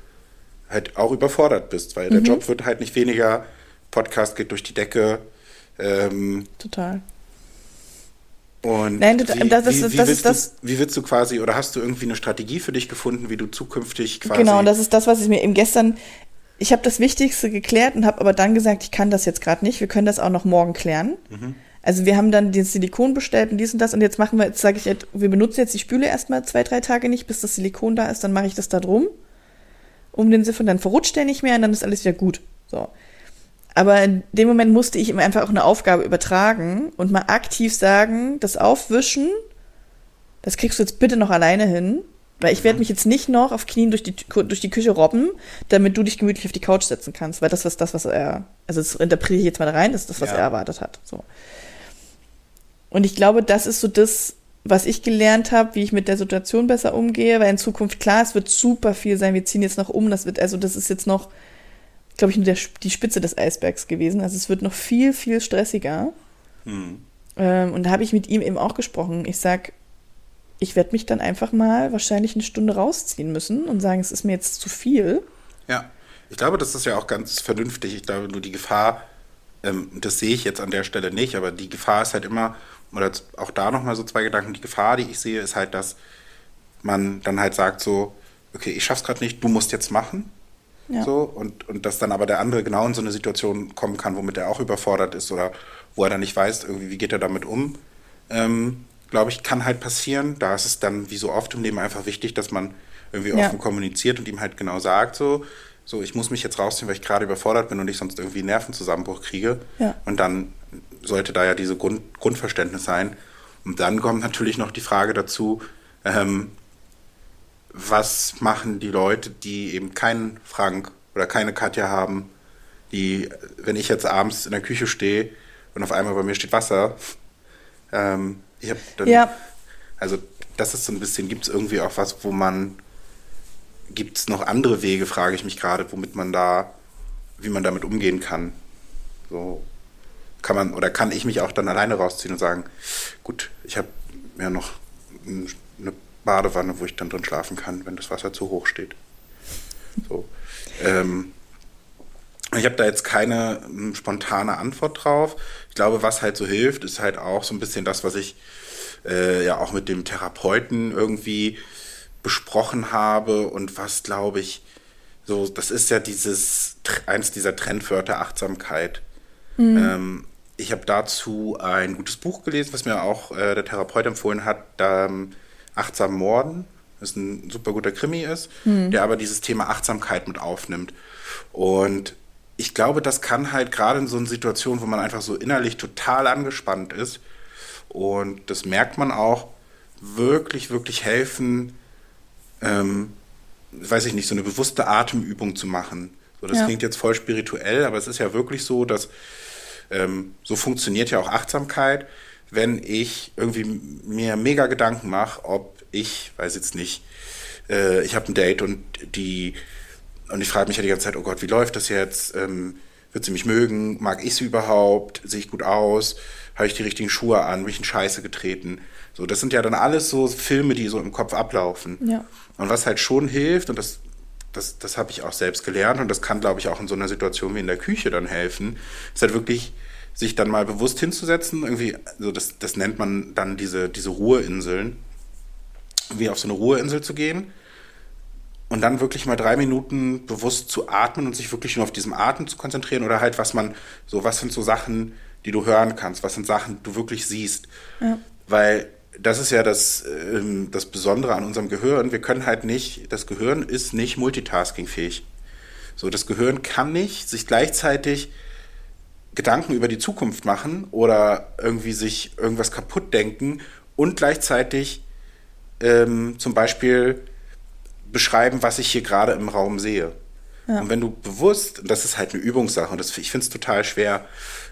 halt auch überfordert bist, weil mhm. der Job wird halt nicht weniger, Podcast geht durch die Decke, ähm, Total. Und Nein, das, wie, das, ist, wie, wie, das ist das. Du, wie willst du quasi, oder hast du irgendwie eine Strategie für dich gefunden, wie du zukünftig quasi. Genau, und das ist das, was ich mir eben gestern. Ich habe das Wichtigste geklärt und habe aber dann gesagt, ich kann das jetzt gerade nicht. Wir können das auch noch morgen klären. Mhm. Also wir haben dann den Silikon bestellt und dies und das und jetzt machen wir, jetzt sage ich, wir benutzen jetzt die Spüle erstmal zwei, drei Tage nicht, bis das Silikon da ist, dann mache ich das da drum um den Siphon, dann verrutscht der nicht mehr und dann ist alles wieder gut. So. Aber in dem Moment musste ich ihm einfach auch eine Aufgabe übertragen und mal aktiv sagen, das Aufwischen, das kriegst du jetzt bitte noch alleine hin, weil ich werde mich jetzt nicht noch auf Knien durch die, durch die Küche robben, damit du dich gemütlich auf die Couch setzen kannst, weil das ist das, was er, also das interpretiere ich jetzt mal da rein, das ist das, was ja. er erwartet hat. So. Und ich glaube, das ist so das, was ich gelernt habe, wie ich mit der Situation besser umgehe, weil in Zukunft, klar, es wird super viel sein, wir ziehen jetzt noch um, das wird, also das ist jetzt noch glaube ich, nur der, die Spitze des Eisbergs gewesen. Also es wird noch viel, viel stressiger. Hm. Ähm, und da habe ich mit ihm eben auch gesprochen. Ich sag, ich werde mich dann einfach mal wahrscheinlich eine Stunde rausziehen müssen und sagen, es ist mir jetzt zu viel. Ja, ich glaube, das ist ja auch ganz vernünftig. Ich glaube, nur die Gefahr, ähm, das sehe ich jetzt an der Stelle nicht, aber die Gefahr ist halt immer, oder auch da nochmal so zwei Gedanken, die Gefahr, die ich sehe, ist halt, dass man dann halt sagt so, okay, ich schaff's gerade nicht, du musst jetzt machen. Ja. So, und, und dass dann aber der andere genau in so eine Situation kommen kann, womit er auch überfordert ist oder wo er dann nicht weiß, irgendwie, wie geht er damit um. Ähm, Glaube ich, kann halt passieren. Da ist es dann, wie so oft im Leben, einfach wichtig, dass man irgendwie ja. offen kommuniziert und ihm halt genau sagt, so, so, ich muss mich jetzt rausziehen, weil ich gerade überfordert bin und ich sonst irgendwie einen Nervenzusammenbruch kriege. Ja. Und dann sollte da ja diese Grund, Grundverständnis sein. Und dann kommt natürlich noch die Frage dazu, ähm, was machen die Leute, die eben keinen Frank oder keine Katja haben, die, wenn ich jetzt abends in der Küche stehe und auf einmal bei mir steht Wasser, ähm, ich habe dann, ja. also das ist so ein bisschen, gibt es irgendwie auch was, wo man gibt es noch andere Wege, frage ich mich gerade, womit man da, wie man damit umgehen kann. So kann man oder kann ich mich auch dann alleine rausziehen und sagen, gut, ich habe ja noch eine Badewanne, wo ich dann drin schlafen kann, wenn das Wasser zu hoch steht. So. Ähm, ich habe da jetzt keine hm, spontane Antwort drauf. Ich glaube, was halt so hilft, ist halt auch so ein bisschen das, was ich äh, ja auch mit dem Therapeuten irgendwie besprochen habe und was, glaube ich, so, das ist ja dieses, eins dieser Trendwörter Achtsamkeit. Mhm. Ähm, ich habe dazu ein gutes Buch gelesen, was mir auch äh, der Therapeut empfohlen hat, ähm, Achtsam Morden, das ein super guter Krimi ist, mhm. der aber dieses Thema Achtsamkeit mit aufnimmt. Und ich glaube, das kann halt gerade in so einer Situation, wo man einfach so innerlich total angespannt ist, und das merkt man auch, wirklich, wirklich helfen, ähm, weiß ich nicht, so eine bewusste Atemübung zu machen. So, das ja. klingt jetzt voll spirituell, aber es ist ja wirklich so, dass ähm, so funktioniert ja auch Achtsamkeit, wenn ich irgendwie mir mega Gedanken mache, ob ich, weiß jetzt nicht, äh, ich habe ein Date und die und ich frage mich ja die ganze Zeit, oh Gott, wie läuft das jetzt? Ähm, wird sie mich mögen? Mag ich sie überhaupt? Sehe ich gut aus? Habe ich die richtigen Schuhe an? Bin ich in Scheiße getreten? So, das sind ja dann alles so Filme, die so im Kopf ablaufen. Ja. Und was halt schon hilft, und das, das, das habe ich auch selbst gelernt, und das kann, glaube ich, auch in so einer Situation wie in der Küche dann helfen, ist halt wirklich sich dann mal bewusst hinzusetzen, irgendwie, also das, das nennt man dann diese, diese Ruheinseln, wie auf so eine Ruheinsel zu gehen und dann wirklich mal drei Minuten bewusst zu atmen und sich wirklich nur auf diesen Atem zu konzentrieren oder halt, was man, so, was sind so Sachen, die du hören kannst, was sind Sachen, die du wirklich siehst. Ja. Weil das ist ja das, ähm, das Besondere an unserem Gehirn. Wir können halt nicht, das Gehirn ist nicht multitaskingfähig. So, das Gehirn kann nicht sich gleichzeitig Gedanken über die Zukunft machen oder irgendwie sich irgendwas kaputt denken und gleichzeitig ähm, zum Beispiel beschreiben, was ich hier gerade im Raum sehe. Ja. Und wenn du bewusst, das ist halt eine Übungssache und das, ich finde es total schwer,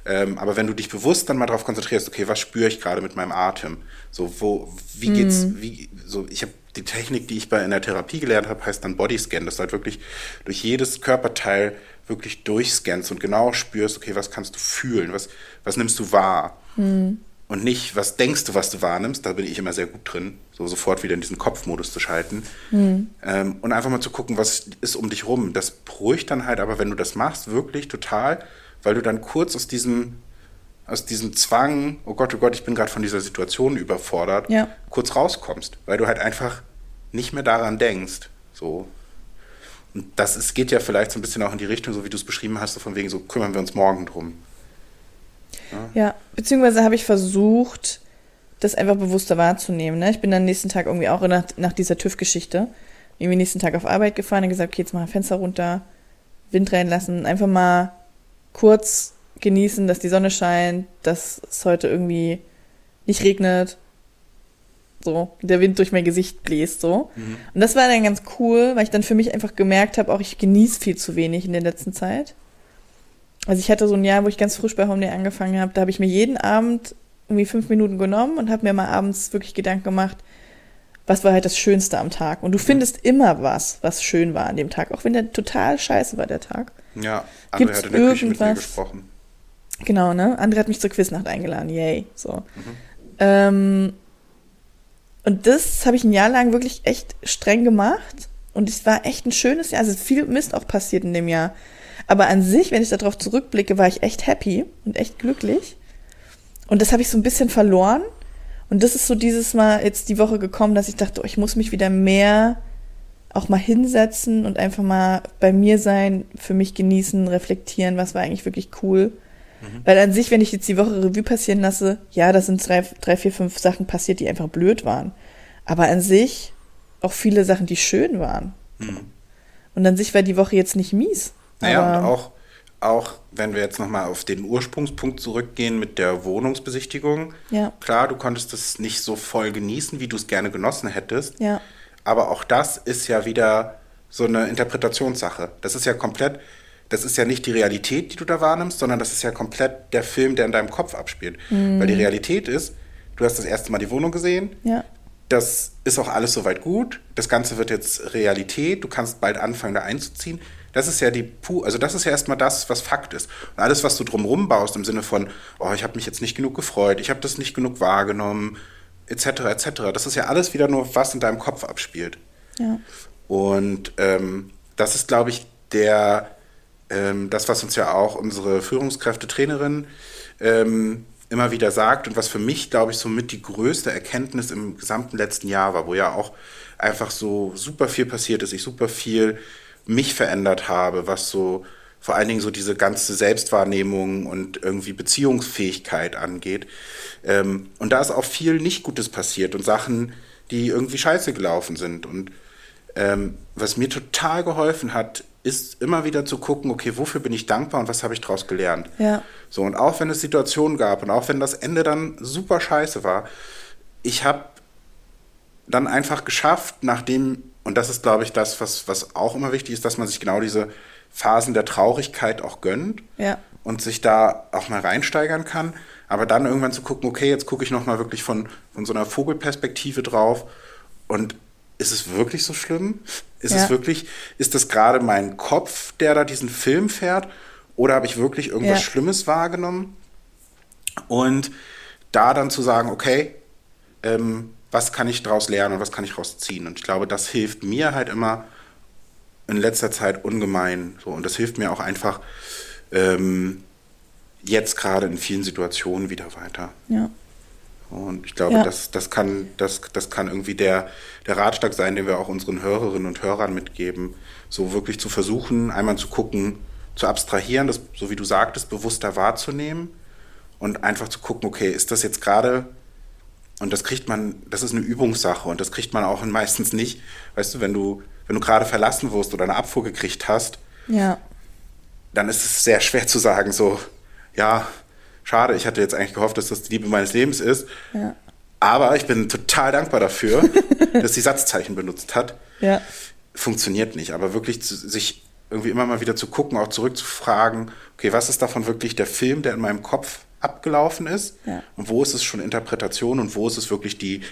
ähm, aber wenn du dich bewusst dann mal darauf konzentrierst, okay, was spüre ich gerade mit meinem Atem? So, wo, wie geht's, mhm. wie, so, ich habe die Technik, die ich bei in der Therapie gelernt habe, heißt dann Bodyscan, dass du halt wirklich durch jedes Körperteil wirklich durchscannst und genau spürst, okay, was kannst du fühlen, was, was nimmst du wahr? Mhm und nicht, was denkst du, was du wahrnimmst, da bin ich immer sehr gut drin, so sofort wieder in diesen Kopfmodus zu schalten. Mhm. Ähm, und einfach mal zu gucken, was ist um dich rum. Das beruhigt dann halt, aber wenn du das machst, wirklich total, weil du dann kurz aus diesem, aus diesem Zwang, oh Gott, oh Gott, ich bin gerade von dieser Situation überfordert, ja. kurz rauskommst, weil du halt einfach nicht mehr daran denkst. So. Und das ist, geht ja vielleicht so ein bisschen auch in die Richtung, so wie du es beschrieben hast, so von wegen, so kümmern wir uns morgen drum. Ja, beziehungsweise habe ich versucht, das einfach bewusster wahrzunehmen. Ne? Ich bin dann nächsten Tag irgendwie auch nach, nach dieser TÜV-Geschichte irgendwie nächsten Tag auf Arbeit gefahren und gesagt, okay, jetzt mal Fenster runter, Wind reinlassen, einfach mal kurz genießen, dass die Sonne scheint, dass es heute irgendwie nicht regnet, so, der Wind durch mein Gesicht bläst, so. Mhm. Und das war dann ganz cool, weil ich dann für mich einfach gemerkt habe, auch ich genieße viel zu wenig in der letzten Zeit. Also ich hatte so ein Jahr, wo ich ganz frisch bei Home angefangen habe, da habe ich mir jeden Abend irgendwie fünf Minuten genommen und habe mir mal abends wirklich Gedanken gemacht, was war halt das Schönste am Tag. Und du findest immer was, was schön war an dem Tag, auch wenn der total scheiße war, der Tag. Ja, André Gibt's hat in der irgendwas? Küche mit mir gesprochen. Genau, ne? André hat mich zur Quiznacht eingeladen, yay. So. Mhm. Ähm, und das habe ich ein Jahr lang wirklich echt streng gemacht. Und es war echt ein schönes Jahr. Also viel Mist auch passiert in dem Jahr. Aber an sich, wenn ich darauf zurückblicke, war ich echt happy und echt glücklich. Und das habe ich so ein bisschen verloren. Und das ist so dieses Mal jetzt die Woche gekommen, dass ich dachte, oh, ich muss mich wieder mehr auch mal hinsetzen und einfach mal bei mir sein, für mich genießen, reflektieren, was war eigentlich wirklich cool. Mhm. Weil an sich, wenn ich jetzt die Woche Revue passieren lasse, ja, da sind drei, drei, vier, fünf Sachen passiert, die einfach blöd waren. Aber an sich auch viele Sachen, die schön waren. Mhm. Und an sich war die Woche jetzt nicht mies. Naja, und auch, auch wenn wir jetzt nochmal auf den Ursprungspunkt zurückgehen mit der Wohnungsbesichtigung. Ja. Klar, du konntest das nicht so voll genießen, wie du es gerne genossen hättest. Ja. Aber auch das ist ja wieder so eine Interpretationssache. Das ist ja komplett, das ist ja nicht die Realität, die du da wahrnimmst, sondern das ist ja komplett der Film, der in deinem Kopf abspielt. Mhm. Weil die Realität ist, du hast das erste Mal die Wohnung gesehen. Ja. das ist auch alles soweit gut. Das Ganze wird jetzt Realität. Du kannst bald anfangen, da einzuziehen. Das ist ja die also das ist ja erstmal das, was Fakt ist. Und alles, was du drumherum baust, im Sinne von, oh, ich habe mich jetzt nicht genug gefreut, ich habe das nicht genug wahrgenommen, etc., etc., das ist ja alles wieder nur, was in deinem Kopf abspielt. Ja. Und ähm, das ist, glaube ich, der, ähm, das, was uns ja auch unsere Führungskräfte, Trainerin ähm, immer wieder sagt und was für mich, glaube ich, somit die größte Erkenntnis im gesamten letzten Jahr war, wo ja auch einfach so super viel passiert ist, ich super viel mich verändert habe, was so vor allen Dingen so diese ganze Selbstwahrnehmung und irgendwie Beziehungsfähigkeit angeht. Ähm, und da ist auch viel nicht Gutes passiert und Sachen, die irgendwie scheiße gelaufen sind. Und ähm, was mir total geholfen hat, ist immer wieder zu gucken, okay, wofür bin ich dankbar und was habe ich daraus gelernt. Ja. So, und auch wenn es Situationen gab und auch wenn das Ende dann super scheiße war, ich habe dann einfach geschafft, nachdem, und das ist, glaube ich, das, was, was auch immer wichtig ist, dass man sich genau diese Phasen der Traurigkeit auch gönnt ja. und sich da auch mal reinsteigern kann. Aber dann irgendwann zu gucken, okay, jetzt gucke ich nochmal wirklich von, von so einer Vogelperspektive drauf und ist es wirklich so schlimm? Ist ja. es wirklich, ist das gerade mein Kopf, der da diesen Film fährt? Oder habe ich wirklich irgendwas ja. Schlimmes wahrgenommen? Und da dann zu sagen, okay, ähm, was kann ich daraus lernen und was kann ich daraus ziehen? Und ich glaube, das hilft mir halt immer in letzter Zeit ungemein. So, und das hilft mir auch einfach ähm, jetzt gerade in vielen Situationen wieder weiter. Ja. Und ich glaube, ja. das, das, kann, das, das kann irgendwie der, der Ratschlag sein, den wir auch unseren Hörerinnen und Hörern mitgeben. So wirklich zu versuchen, einmal zu gucken, zu abstrahieren, das, so wie du sagtest, bewusster wahrzunehmen und einfach zu gucken, okay, ist das jetzt gerade, und das kriegt man, das ist eine Übungssache und das kriegt man auch [laughs] meistens nicht, weißt du, wenn du, wenn du gerade verlassen wirst oder eine Abfuhr gekriegt hast, ja. dann ist es sehr schwer zu sagen, so, ja, schade, ich hatte jetzt eigentlich gehofft, dass das die Liebe meines Lebens ist. Ja. Aber ich bin total dankbar dafür, [laughs] dass sie Satzzeichen benutzt hat. Ja. Funktioniert nicht, aber wirklich zu, sich irgendwie immer mal wieder zu gucken, auch zurückzufragen, okay, was ist davon wirklich der Film, der in meinem Kopf abgelaufen ist? Ja. Und wo ist es schon Interpretation und wo ist es wirklich die,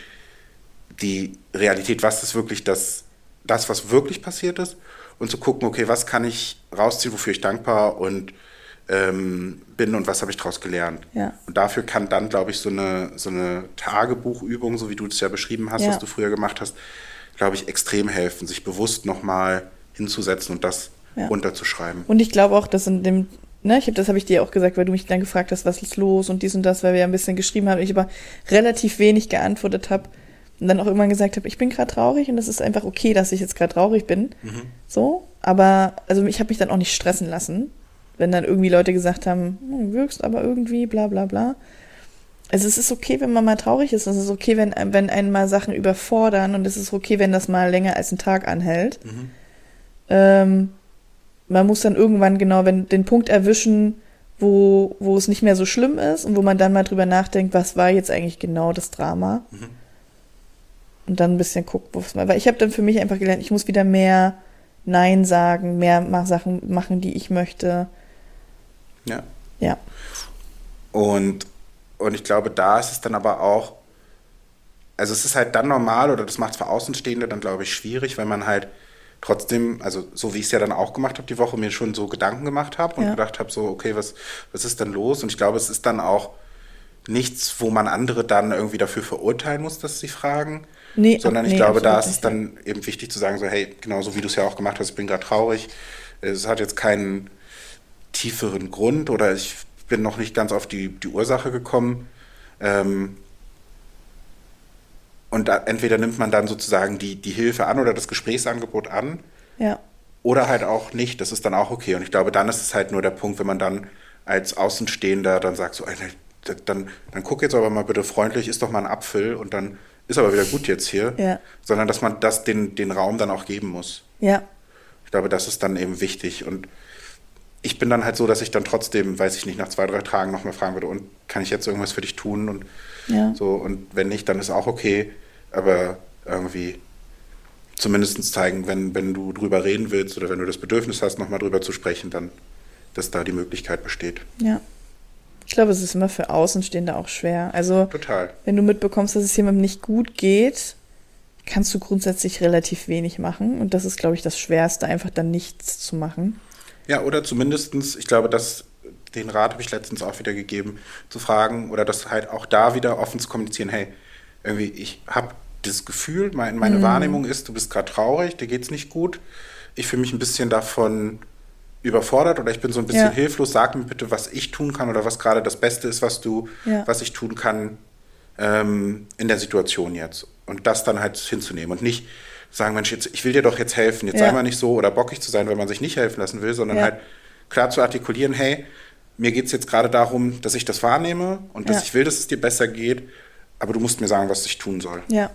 die Realität? Was ist wirklich das, das, was wirklich passiert ist? Und zu gucken, okay, was kann ich rausziehen, wofür ich dankbar und ähm, bin und was habe ich daraus gelernt. Ja. Und dafür kann dann, glaube ich, so eine, so eine Tagebuchübung, so wie du es ja beschrieben hast, ja. was du früher gemacht hast, glaube ich, extrem helfen, sich bewusst nochmal hinzusetzen und das ja. runterzuschreiben. Und ich glaube auch, dass in dem, ne, ich hab, das habe ich dir auch gesagt, weil du mich dann gefragt hast, was ist los und dies und das, weil wir ja ein bisschen geschrieben haben, ich aber relativ wenig geantwortet habe und dann auch irgendwann gesagt habe, ich bin gerade traurig und das ist einfach okay, dass ich jetzt gerade traurig bin. Mhm. So, aber also ich habe mich dann auch nicht stressen lassen, wenn dann irgendwie Leute gesagt haben, hm, wirkst aber irgendwie, bla bla bla. Also es ist okay, wenn man mal traurig ist. Es ist okay, wenn, wenn einen mal Sachen überfordern und es ist okay, wenn das mal länger als einen Tag anhält. Mhm. Ähm, man muss dann irgendwann genau wenn, den Punkt erwischen, wo, wo es nicht mehr so schlimm ist und wo man dann mal drüber nachdenkt, was war jetzt eigentlich genau das Drama. Mhm. Und dann ein bisschen guckt, wo es mal. Weil ich habe dann für mich einfach gelernt, ich muss wieder mehr Nein sagen, mehr Sachen machen, die ich möchte. Ja. Ja. Und, und ich glaube, da ist es dann aber auch, also es ist halt dann normal oder das macht es für Außenstehende dann, glaube ich, schwierig, wenn man halt trotzdem, also so wie ich es ja dann auch gemacht habe die Woche, mir schon so Gedanken gemacht habe und ja. gedacht habe, so, okay, was, was ist denn los? Und ich glaube, es ist dann auch nichts, wo man andere dann irgendwie dafür verurteilen muss, dass sie fragen. Nee, sondern ich nee, glaube, da ist es dann eben wichtig zu sagen, so, hey, genauso wie du es ja auch gemacht hast, ich bin gerade traurig. Es hat jetzt keinen tieferen Grund oder ich bin noch nicht ganz auf die, die Ursache gekommen. Ähm, und da, entweder nimmt man dann sozusagen die, die Hilfe an oder das Gesprächsangebot an. Ja. Oder halt auch nicht. Das ist dann auch okay. Und ich glaube, dann ist es halt nur der Punkt, wenn man dann als Außenstehender dann sagt, so, dann, dann guck jetzt aber mal bitte freundlich, isst doch mal ein Apfel und dann ist aber wieder gut jetzt hier. Ja. Sondern dass man das den, den Raum dann auch geben muss. Ja. Ich glaube, das ist dann eben wichtig. Und ich bin dann halt so, dass ich dann trotzdem, weiß ich nicht, nach zwei, drei Tagen nochmal fragen würde, und kann ich jetzt irgendwas für dich tun? Und ja. so, und wenn nicht, dann ist auch okay. Aber irgendwie zumindest zeigen, wenn, wenn du drüber reden willst oder wenn du das Bedürfnis hast, nochmal drüber zu sprechen, dann, dass da die Möglichkeit besteht. Ja. Ich glaube, es ist immer für Außenstehende auch schwer. Also, Total. wenn du mitbekommst, dass es jemandem nicht gut geht, kannst du grundsätzlich relativ wenig machen. Und das ist, glaube ich, das Schwerste, einfach dann nichts zu machen. Ja, oder zumindestens, ich glaube, dass den Rat habe ich letztens auch wieder gegeben, zu fragen oder das halt auch da wieder offen zu kommunizieren, hey, irgendwie, ich habe das Gefühl, mein, meine mhm. Wahrnehmung ist, du bist gerade traurig, dir geht es nicht gut. Ich fühle mich ein bisschen davon überfordert oder ich bin so ein bisschen ja. hilflos. Sag mir bitte, was ich tun kann oder was gerade das Beste ist, was du, ja. was ich tun kann ähm, in der Situation jetzt. Und das dann halt hinzunehmen und nicht sagen, Mensch, jetzt, ich will dir doch jetzt helfen, jetzt ja. sei mal nicht so oder bockig zu sein, wenn man sich nicht helfen lassen will, sondern halt klar zu artikulieren, hey, mir geht es jetzt gerade darum, dass ich das wahrnehme und dass ich will, dass es dir besser geht, aber du musst mir sagen, was ich tun soll. Ja.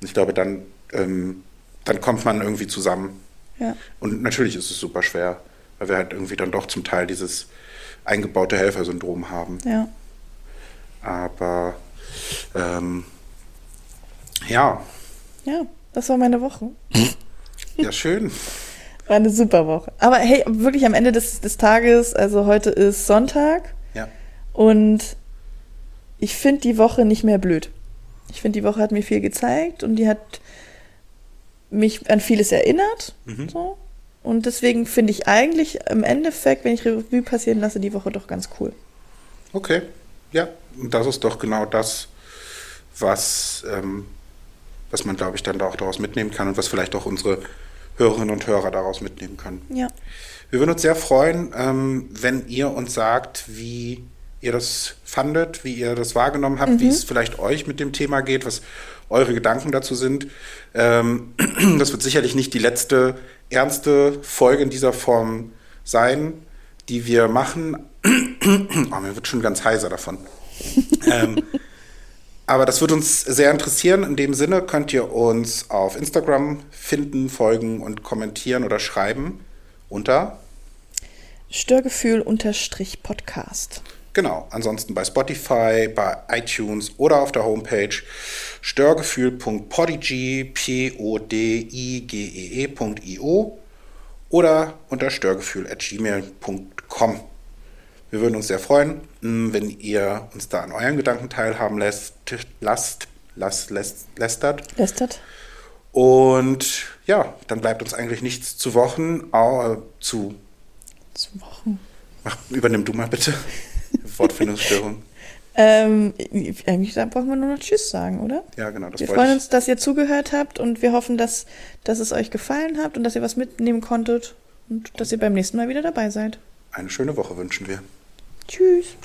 Und ich glaube, dann, ähm, dann kommt man irgendwie zusammen. Ja. Und natürlich ist es super schwer, weil wir halt irgendwie dann doch zum Teil dieses eingebaute Helfersyndrom haben. Ja. Aber ähm, ja. Ja, das war meine Woche. [laughs] Ja, schön. War eine super Woche. Aber hey, wirklich am Ende des, des Tages, also heute ist Sonntag. Ja. Und ich finde die Woche nicht mehr blöd. Ich finde, die Woche hat mir viel gezeigt und die hat mich an vieles erinnert. Mhm. So. Und deswegen finde ich eigentlich im Endeffekt, wenn ich Revue passieren lasse, die Woche doch ganz cool. Okay, ja, und das ist doch genau das, was, ähm, was man, glaube ich, dann auch daraus mitnehmen kann und was vielleicht auch unsere Hörerinnen und Hörer daraus mitnehmen können. Ja. Wir würden uns sehr freuen, ähm, wenn ihr uns sagt, wie ihr das fandet, wie ihr das wahrgenommen habt, mhm. wie es vielleicht euch mit dem Thema geht, was eure Gedanken dazu sind. Ähm, [clears throat] das wird sicherlich nicht die letzte ernste Folge in dieser Form sein, die wir machen. [clears throat] oh, mir wird schon ganz heiser davon. [laughs] ähm, aber das wird uns sehr interessieren. In dem Sinne könnt ihr uns auf Instagram finden, folgen und kommentieren oder schreiben unter Störgefühl-Podcast. Genau, ansonsten bei Spotify, bei iTunes oder auf der Homepage störgefühl.podigy, P-O-D-I-G-E-E.io oder unter störgefühl.gmail.com. Wir würden uns sehr freuen, wenn ihr uns da an euren Gedanken teilhaben lässt, lasst, lasst, lässt, lästert. Lästert. Und ja, dann bleibt uns eigentlich nichts zu Wochen, äh, zu. Zu Wochen. Mach, übernimm du mal bitte. [laughs] Wortfindungsstörung. ähm, eigentlich brauchen wir nur noch Tschüss sagen, oder? Ja, genau. wir freuen uns, dass ihr zugehört habt und wir hoffen, dass, dass es euch gefallen hat und dass ihr was mitnehmen konntet und dass ihr beim nächsten Mal wieder dabei seid. Eine schöne Woche wünschen wir. Tschüss.